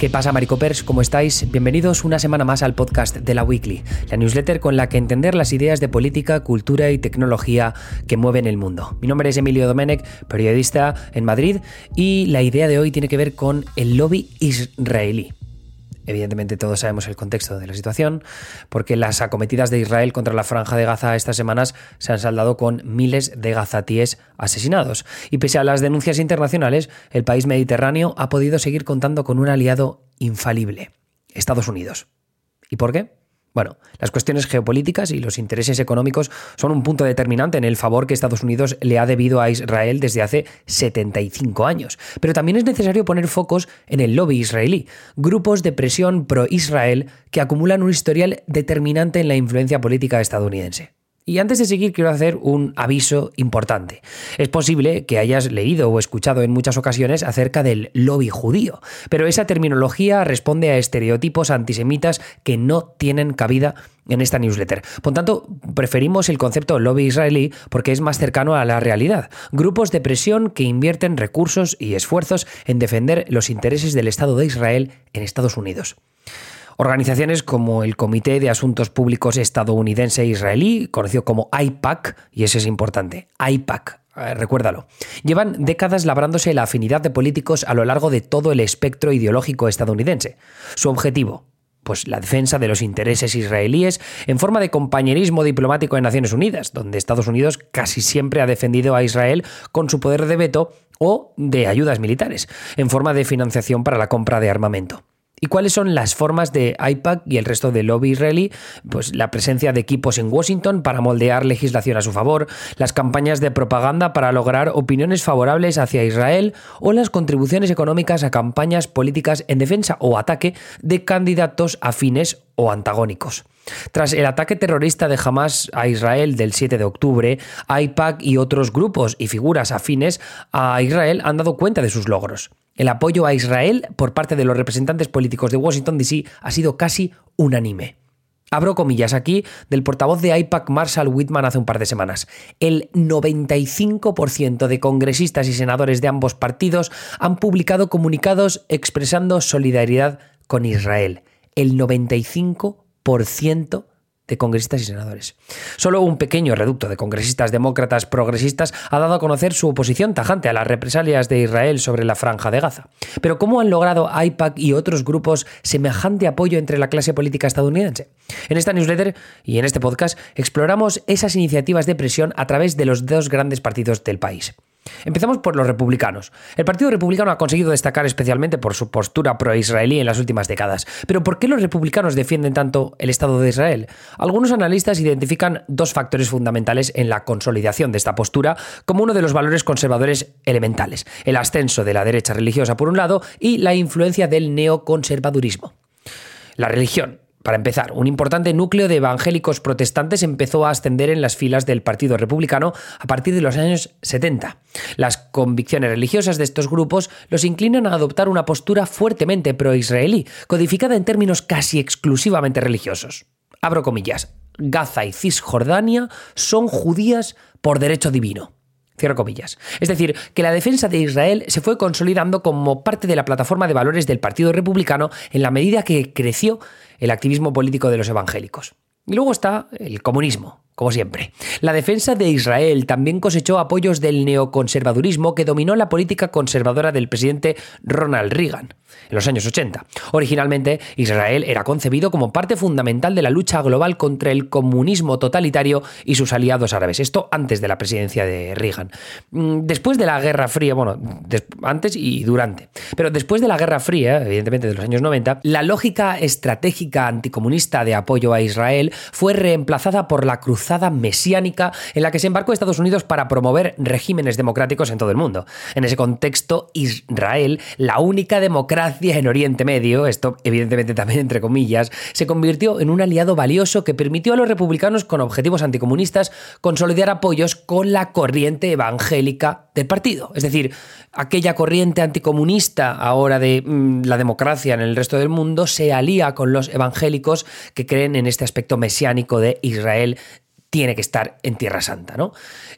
¿Qué pasa, Maricopers? ¿Cómo estáis? Bienvenidos una semana más al podcast de la Weekly, la newsletter con la que entender las ideas de política, cultura y tecnología que mueven el mundo. Mi nombre es Emilio Domenech, periodista en Madrid, y la idea de hoy tiene que ver con el lobby israelí. Evidentemente todos sabemos el contexto de la situación, porque las acometidas de Israel contra la franja de Gaza estas semanas se han saldado con miles de gazatíes asesinados. Y pese a las denuncias internacionales, el país mediterráneo ha podido seguir contando con un aliado infalible, Estados Unidos. ¿Y por qué? Bueno, las cuestiones geopolíticas y los intereses económicos son un punto determinante en el favor que Estados Unidos le ha debido a Israel desde hace 75 años. Pero también es necesario poner focos en el lobby israelí, grupos de presión pro-Israel que acumulan un historial determinante en la influencia política estadounidense. Y antes de seguir quiero hacer un aviso importante. Es posible que hayas leído o escuchado en muchas ocasiones acerca del lobby judío, pero esa terminología responde a estereotipos antisemitas que no tienen cabida en esta newsletter. Por tanto, preferimos el concepto lobby israelí porque es más cercano a la realidad. Grupos de presión que invierten recursos y esfuerzos en defender los intereses del Estado de Israel en Estados Unidos. Organizaciones como el Comité de Asuntos Públicos estadounidense israelí, conocido como IPAC, y ese es importante, IPAC, eh, recuérdalo. Llevan décadas labrándose la afinidad de políticos a lo largo de todo el espectro ideológico estadounidense. Su objetivo, pues la defensa de los intereses israelíes en forma de compañerismo diplomático en Naciones Unidas, donde Estados Unidos casi siempre ha defendido a Israel con su poder de veto o de ayudas militares, en forma de financiación para la compra de armamento. ¿Y cuáles son las formas de IPAC y el resto del lobby israelí? Pues la presencia de equipos en Washington para moldear legislación a su favor, las campañas de propaganda para lograr opiniones favorables hacia Israel o las contribuciones económicas a campañas políticas en defensa o ataque de candidatos afines o antagónicos. Tras el ataque terrorista de Hamas a Israel del 7 de octubre, IPAC y otros grupos y figuras afines a Israel han dado cuenta de sus logros. El apoyo a Israel por parte de los representantes políticos de Washington, D.C. ha sido casi unánime. Abro comillas aquí del portavoz de IPAC Marshall Whitman hace un par de semanas. El 95% de congresistas y senadores de ambos partidos han publicado comunicados expresando solidaridad con Israel. El 95% de congresistas y senadores. Solo un pequeño reducto de congresistas demócratas progresistas ha dado a conocer su oposición tajante a las represalias de Israel sobre la franja de Gaza. Pero ¿cómo han logrado AIPAC y otros grupos semejante apoyo entre la clase política estadounidense? En esta newsletter y en este podcast exploramos esas iniciativas de presión a través de los dos grandes partidos del país. Empezamos por los republicanos. El Partido Republicano ha conseguido destacar especialmente por su postura pro-israelí en las últimas décadas. Pero ¿por qué los republicanos defienden tanto el Estado de Israel? Algunos analistas identifican dos factores fundamentales en la consolidación de esta postura como uno de los valores conservadores elementales. El ascenso de la derecha religiosa por un lado y la influencia del neoconservadurismo. La religión, para empezar, un importante núcleo de evangélicos protestantes empezó a ascender en las filas del Partido Republicano a partir de los años 70. Las convicciones religiosas de estos grupos los inclinan a adoptar una postura fuertemente pro-israelí, codificada en términos casi exclusivamente religiosos. Abro comillas. Gaza y Cisjordania son judías por derecho divino. Cierro comillas. Es decir, que la defensa de Israel se fue consolidando como parte de la plataforma de valores del Partido Republicano en la medida que creció el activismo político de los evangélicos. Y luego está el comunismo, como siempre. La defensa de Israel también cosechó apoyos del neoconservadurismo que dominó la política conservadora del presidente Ronald Reagan en los años 80. Originalmente, Israel era concebido como parte fundamental de la lucha global contra el comunismo totalitario y sus aliados árabes. Esto antes de la presidencia de Reagan. Mm, después de la Guerra Fría, bueno, antes y durante, pero después de la Guerra Fría, evidentemente de los años 90, la lógica estratégica anticomunista de apoyo a Israel fue reemplazada por la cruzada mesiánica en la que se embarcó Estados Unidos para promover regímenes democráticos en todo el mundo. En ese contexto, Israel, la única democracia en Oriente Medio, esto evidentemente también entre comillas, se convirtió en un aliado valioso que permitió a los republicanos con objetivos anticomunistas consolidar apoyos con la corriente evangélica del partido. Es decir, aquella corriente anticomunista ahora de mm, la democracia en el resto del mundo se alía con los evangélicos que creen en este aspecto mesiánico de Israel tiene que estar en Tierra Santa, ¿no?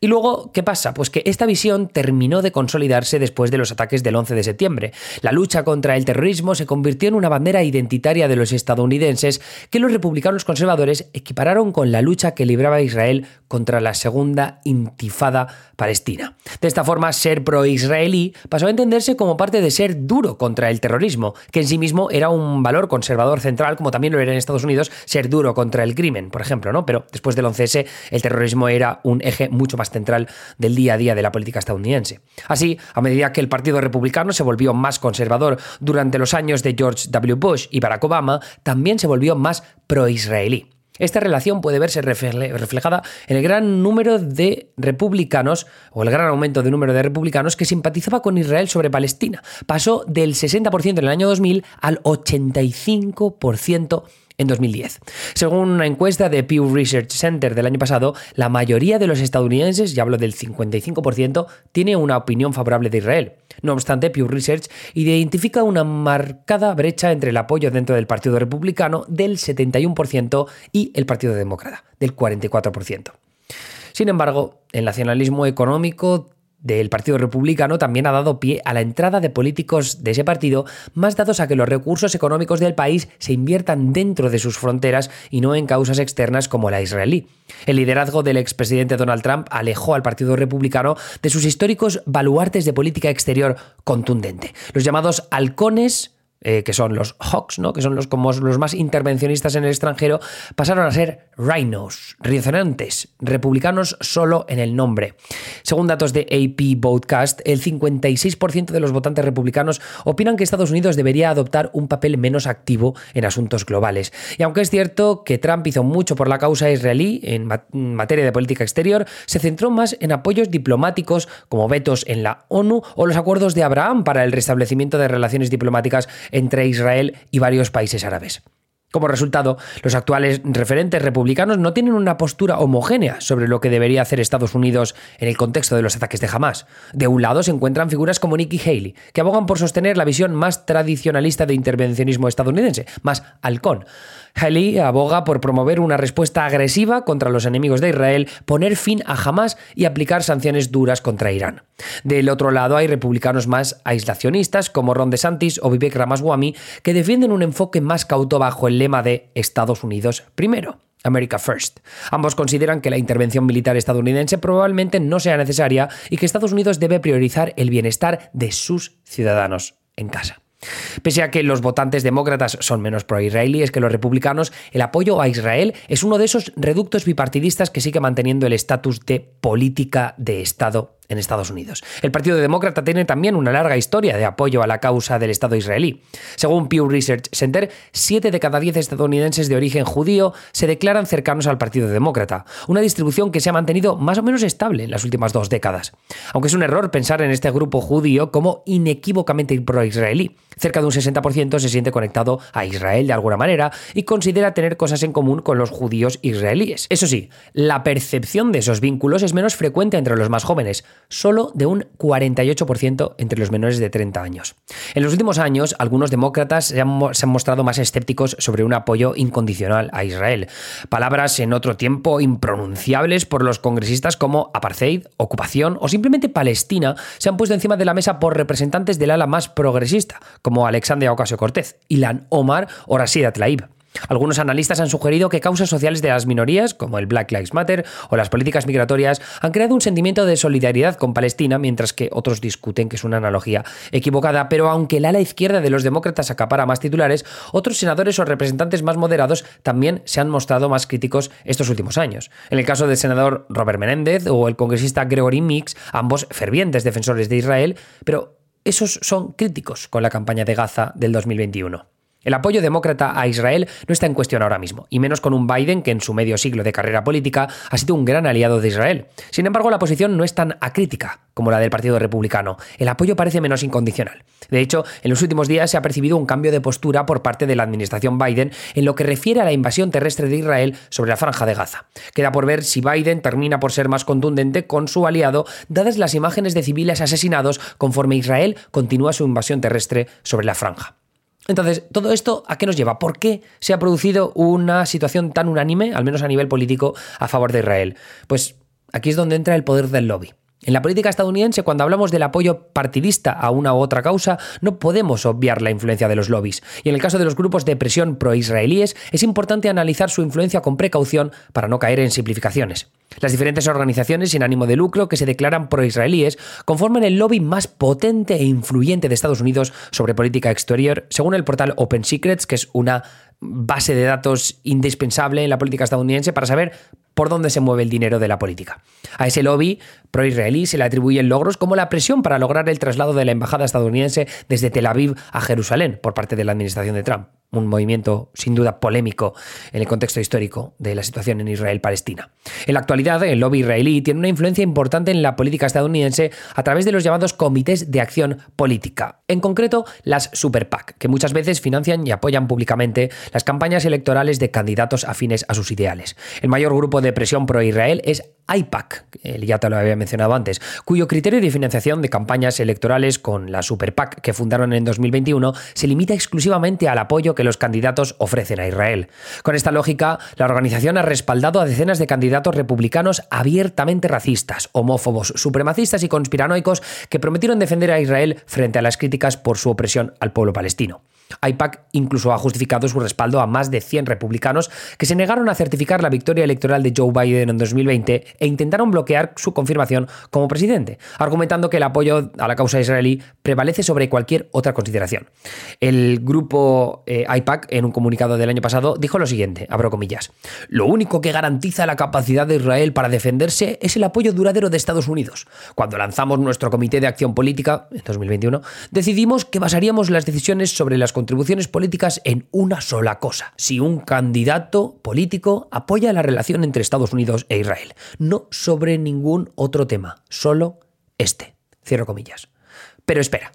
Y luego, ¿qué pasa? Pues que esta visión terminó de consolidarse después de los ataques del 11 de septiembre. La lucha contra el terrorismo se convirtió en una bandera identitaria de los estadounidenses que los republicanos conservadores equipararon con la lucha que libraba Israel contra la segunda intifada palestina. De esta forma, ser pro-israelí pasó a entenderse como parte de ser duro contra el terrorismo, que en sí mismo era un valor conservador central, como también lo era en Estados Unidos ser duro contra el crimen, por ejemplo, ¿no? Pero después del 11S el terrorismo era un eje mucho más central del día a día de la política estadounidense. Así, a medida que el Partido Republicano se volvió más conservador durante los años de George W. Bush y Barack Obama, también se volvió más pro-israelí. Esta relación puede verse reflejada en el gran número de republicanos, o el gran aumento de número de republicanos que simpatizaba con Israel sobre Palestina. Pasó del 60% en el año 2000 al 85% en 2010. Según una encuesta de Pew Research Center del año pasado, la mayoría de los estadounidenses, ya hablo del 55%, tiene una opinión favorable de Israel. No obstante, Pew Research identifica una marcada brecha entre el apoyo dentro del Partido Republicano del 71% y el Partido Demócrata del 44%. Sin embargo, el nacionalismo económico del Partido Republicano también ha dado pie a la entrada de políticos de ese partido, más dados a que los recursos económicos del país se inviertan dentro de sus fronteras y no en causas externas como la israelí. El liderazgo del expresidente Donald Trump alejó al Partido Republicano de sus históricos baluartes de política exterior contundente. Los llamados halcones eh, que son los Hawks, ¿no? que son los, como los más intervencionistas en el extranjero, pasaron a ser rhinos, rinocerontes, republicanos solo en el nombre. Según datos de AP Broadcast, el 56% de los votantes republicanos opinan que Estados Unidos debería adoptar un papel menos activo en asuntos globales. Y aunque es cierto que Trump hizo mucho por la causa israelí en materia de política exterior, se centró más en apoyos diplomáticos como vetos en la ONU o los acuerdos de Abraham para el restablecimiento de relaciones diplomáticas entre Israel y varios países árabes. Como resultado, los actuales referentes republicanos no tienen una postura homogénea sobre lo que debería hacer Estados Unidos en el contexto de los ataques de Hamas. De un lado se encuentran figuras como Nikki Haley, que abogan por sostener la visión más tradicionalista de intervencionismo estadounidense, más halcón. Haley aboga por promover una respuesta agresiva contra los enemigos de Israel, poner fin a Hamas y aplicar sanciones duras contra Irán. Del otro lado hay republicanos más aislacionistas como Ron DeSantis o Vivek Ramaswamy que defienden un enfoque más cauto bajo el lema de Estados Unidos primero. America First. Ambos consideran que la intervención militar estadounidense probablemente no sea necesaria y que Estados Unidos debe priorizar el bienestar de sus ciudadanos en casa. Pese a que los votantes demócratas son menos pro-israelíes que los republicanos, el apoyo a Israel es uno de esos reductos bipartidistas que sigue manteniendo el estatus de política de Estado en Estados Unidos. El Partido Demócrata tiene también una larga historia de apoyo a la causa del Estado israelí. Según Pew Research Center, 7 de cada 10 estadounidenses de origen judío se declaran cercanos al Partido Demócrata, una distribución que se ha mantenido más o menos estable en las últimas dos décadas. Aunque es un error pensar en este grupo judío como inequívocamente pro-israelí. Cerca de un 60% se siente conectado a Israel de alguna manera y considera tener cosas en común con los judíos israelíes. Eso sí, la percepción de esos vínculos es menos frecuente entre los más jóvenes, solo de un 48% entre los menores de 30 años. En los últimos años, algunos demócratas se han, mostrado más escépticos sobre un apoyo incondicional a Israel. Palabras en otro tiempo impronunciables por los congresistas como apartheid, ocupación o simplemente Palestina se han puesto encima de la mesa por representantes del ala más progresista, como Alexandria Ocasio-Cortez, Ilan Omar o Rashida Tlaib. Algunos analistas han sugerido que causas sociales de las minorías, como el Black Lives Matter o las políticas migratorias, han creado un sentimiento de solidaridad con Palestina, mientras que otros discuten que es una analogía equivocada. Pero aunque el ala izquierda de los demócratas acapara más titulares, otros senadores o representantes más moderados también se han mostrado más críticos estos últimos años. En el caso del senador Robert Menéndez o el congresista Gregory Mix, ambos fervientes defensores de Israel, pero esos son críticos con la campaña de Gaza del 2021. El apoyo demócrata a Israel no está en cuestión ahora mismo, y menos con un Biden que en su medio siglo de carrera política ha sido un gran aliado de Israel. Sin embargo, la posición no es tan acrítica como la del Partido Republicano. El apoyo parece menos incondicional. De hecho, en los últimos días se ha percibido un cambio de postura por parte de la administración Biden en lo que refiere a la invasión terrestre de Israel sobre la franja de Gaza. Queda por ver si Biden termina por ser más contundente con su aliado, dadas las imágenes de civiles asesinados conforme Israel continúa su invasión terrestre sobre la franja. Entonces, ¿todo esto a qué nos lleva? ¿Por qué se ha producido una situación tan unánime, al menos a nivel político, a favor de Israel? Pues aquí es donde entra el poder del lobby. En la política estadounidense, cuando hablamos del apoyo partidista a una u otra causa, no podemos obviar la influencia de los lobbies. Y en el caso de los grupos de presión pro-israelíes, es importante analizar su influencia con precaución para no caer en simplificaciones. Las diferentes organizaciones sin ánimo de lucro que se declaran pro-israelíes conforman el lobby más potente e influyente de Estados Unidos sobre política exterior, según el portal Open Secrets, que es una base de datos indispensable en la política estadounidense para saber por dónde se mueve el dinero de la política. A ese lobby pro-israelí se le atribuyen logros como la presión para lograr el traslado de la embajada estadounidense desde Tel Aviv a Jerusalén por parte de la administración de Trump un movimiento sin duda polémico en el contexto histórico de la situación en Israel-Palestina. En la actualidad, el lobby israelí tiene una influencia importante en la política estadounidense a través de los llamados comités de acción política, en concreto las Super PAC, que muchas veces financian y apoyan públicamente las campañas electorales de candidatos afines a sus ideales. El mayor grupo de presión pro-Israel es IPAC, ya te lo había mencionado antes, cuyo criterio de financiación de campañas electorales con la Super PAC que fundaron en 2021 se limita exclusivamente al apoyo que los candidatos ofrecen a Israel. Con esta lógica, la organización ha respaldado a decenas de candidatos republicanos abiertamente racistas, homófobos, supremacistas y conspiranoicos que prometieron defender a Israel frente a las críticas por su opresión al pueblo palestino. AIPAC incluso ha justificado su respaldo a más de 100 republicanos que se negaron a certificar la victoria electoral de Joe Biden en 2020 e intentaron bloquear su confirmación como presidente, argumentando que el apoyo a la causa israelí prevalece sobre cualquier otra consideración. El grupo eh, AIPAC, en un comunicado del año pasado, dijo lo siguiente, abro comillas, lo único que garantiza la capacidad de Israel para defenderse es el apoyo duradero de Estados Unidos. Cuando lanzamos nuestro Comité de Acción Política, en 2021, decidimos que basaríamos las decisiones sobre las contribuciones políticas en una sola cosa. Si un candidato político apoya la relación entre Estados Unidos e Israel. No sobre ningún otro tema, solo este. Cierro comillas. Pero espera,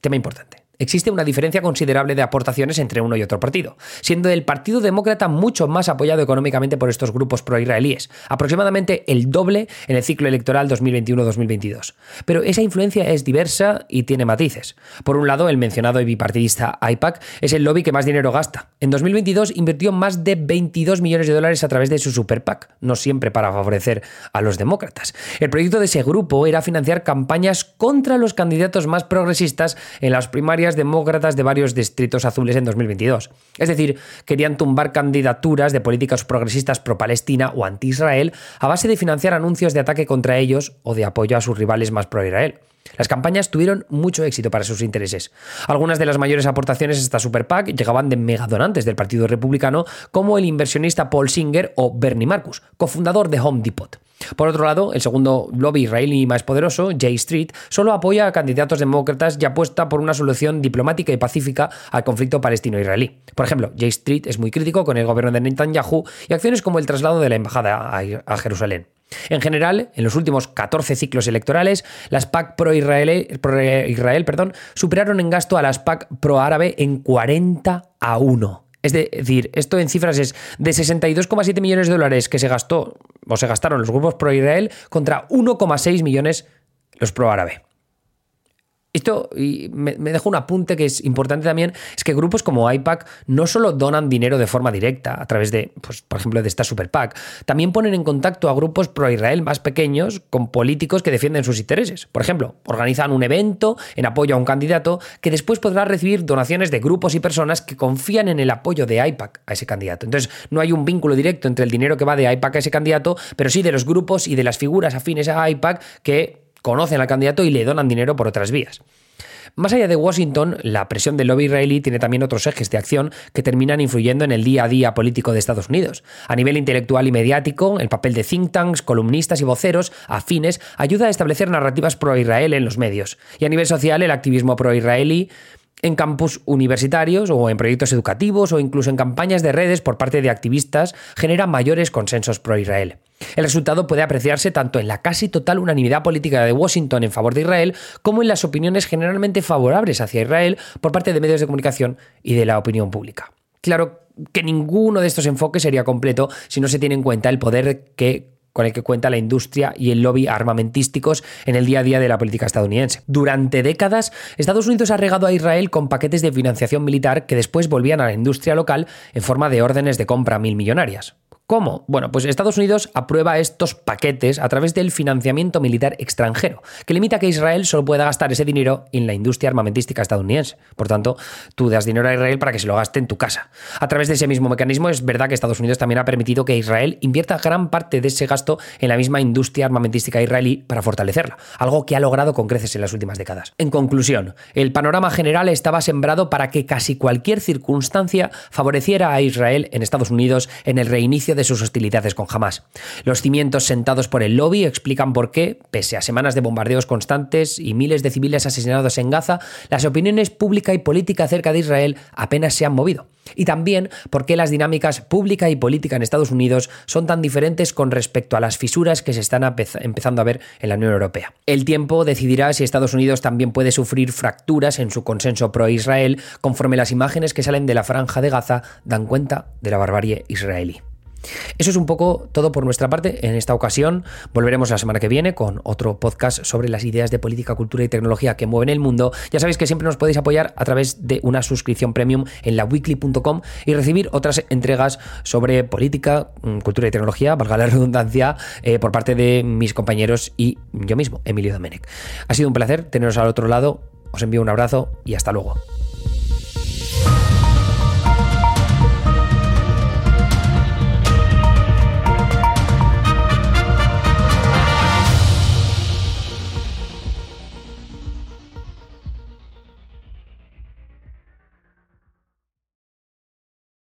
tema importante existe una diferencia considerable de aportaciones entre uno y otro partido, siendo el Partido Demócrata mucho más apoyado económicamente por estos grupos pro-israelíes, aproximadamente el doble en el ciclo electoral 2021-2022. Pero esa influencia es diversa y tiene matices. Por un lado, el mencionado bipartidista AIPAC es el lobby que más dinero gasta. En 2022 invirtió más de 22 millones de dólares a través de su Super PAC, no siempre para favorecer a los demócratas. El proyecto de ese grupo era financiar campañas contra los candidatos más progresistas en las primarias demócratas de varios distritos azules en 2022. Es decir, querían tumbar candidaturas de políticas progresistas pro-Palestina o anti-Israel a base de financiar anuncios de ataque contra ellos o de apoyo a sus rivales más pro-Israel. Las campañas tuvieron mucho éxito para sus intereses. Algunas de las mayores aportaciones a esta Super PAC llegaban de megadonantes del Partido Republicano, como el inversionista Paul Singer o Bernie Marcus, cofundador de Home Depot. Por otro lado, el segundo lobby israelí más poderoso, J Street, solo apoya a candidatos demócratas y apuesta por una solución diplomática y pacífica al conflicto palestino-israelí. Por ejemplo, J Street es muy crítico con el gobierno de Netanyahu y acciones como el traslado de la embajada a Jerusalén. En general, en los últimos 14 ciclos electorales, las PAC pro-Israel pro superaron en gasto a las PAC pro-árabe en 40 a 1. Es decir, esto en cifras es de 62,7 millones de dólares que se gastó o se gastaron los grupos pro-Israel contra 1,6 millones los pro-árabe. Esto y me, dejo un apunte que es importante también, es que grupos como IPAC no solo donan dinero de forma directa a través de, pues, por ejemplo, de esta Super PAC, también ponen en contacto a grupos pro-Israel más pequeños con políticos que defienden sus intereses. Por ejemplo, organizan un evento en apoyo a un candidato que después podrá recibir donaciones de grupos y personas que confían en el apoyo de IPAC a ese candidato. Entonces, no hay un vínculo directo entre el dinero que va de IPAC a ese candidato, pero sí de los grupos y de las figuras afines a IPAC que conocen al candidato y le donan dinero por otras vías. Más allá de Washington, la presión del lobby israelí tiene también otros ejes de acción que terminan influyendo en el día a día político de Estados Unidos. A nivel intelectual y mediático, el papel de think tanks, columnistas y voceros afines ayuda a establecer narrativas pro-Israel en los medios. Y a nivel social, el activismo pro-israelí en campus universitarios o en proyectos educativos o incluso en campañas de redes por parte de activistas genera mayores consensos pro-Israel. El resultado puede apreciarse tanto en la casi total unanimidad política de Washington en favor de Israel como en las opiniones generalmente favorables hacia Israel por parte de medios de comunicación y de la opinión pública. Claro que ninguno de estos enfoques sería completo si no se tiene en cuenta el poder que con el que cuenta la industria y el lobby armamentísticos en el día a día de la política estadounidense. Durante décadas, Estados Unidos ha regado a Israel con paquetes de financiación militar que después volvían a la industria local en forma de órdenes de compra mil millonarias. ¿Cómo? Bueno, pues Estados Unidos aprueba estos paquetes a través del financiamiento militar extranjero, que limita que Israel solo pueda gastar ese dinero en la industria armamentística estadounidense. Por tanto, tú das dinero a Israel para que se lo gaste en tu casa. A través de ese mismo mecanismo es verdad que Estados Unidos también ha permitido que Israel invierta gran parte de ese gasto en la misma industria armamentística israelí para fortalecerla, algo que ha logrado con creces en las últimas décadas. En conclusión, el panorama general estaba sembrado para que casi cualquier circunstancia favoreciera a Israel en Estados Unidos en el reinicio de sus hostilidades con Hamas. Los cimientos sentados por el lobby explican por qué, pese a semanas de bombardeos constantes y miles de civiles asesinados en Gaza, las opiniones pública y política acerca de Israel apenas se han movido. Y también por qué las dinámicas pública y política en Estados Unidos son tan diferentes con respecto a las fisuras que se están empezando a ver en la Unión Europea. El tiempo decidirá si Estados Unidos también puede sufrir fracturas en su consenso pro-Israel conforme las imágenes que salen de la franja de Gaza dan cuenta de la barbarie israelí. Eso es un poco todo por nuestra parte. En esta ocasión volveremos la semana que viene con otro podcast sobre las ideas de política, cultura y tecnología que mueven el mundo. Ya sabéis que siempre nos podéis apoyar a través de una suscripción premium en la weekly.com y recibir otras entregas sobre política, mm, cultura y tecnología, valga la redundancia, eh, por parte de mis compañeros y yo mismo, Emilio Domenech. Ha sido un placer teneros al otro lado. Os envío un abrazo y hasta luego.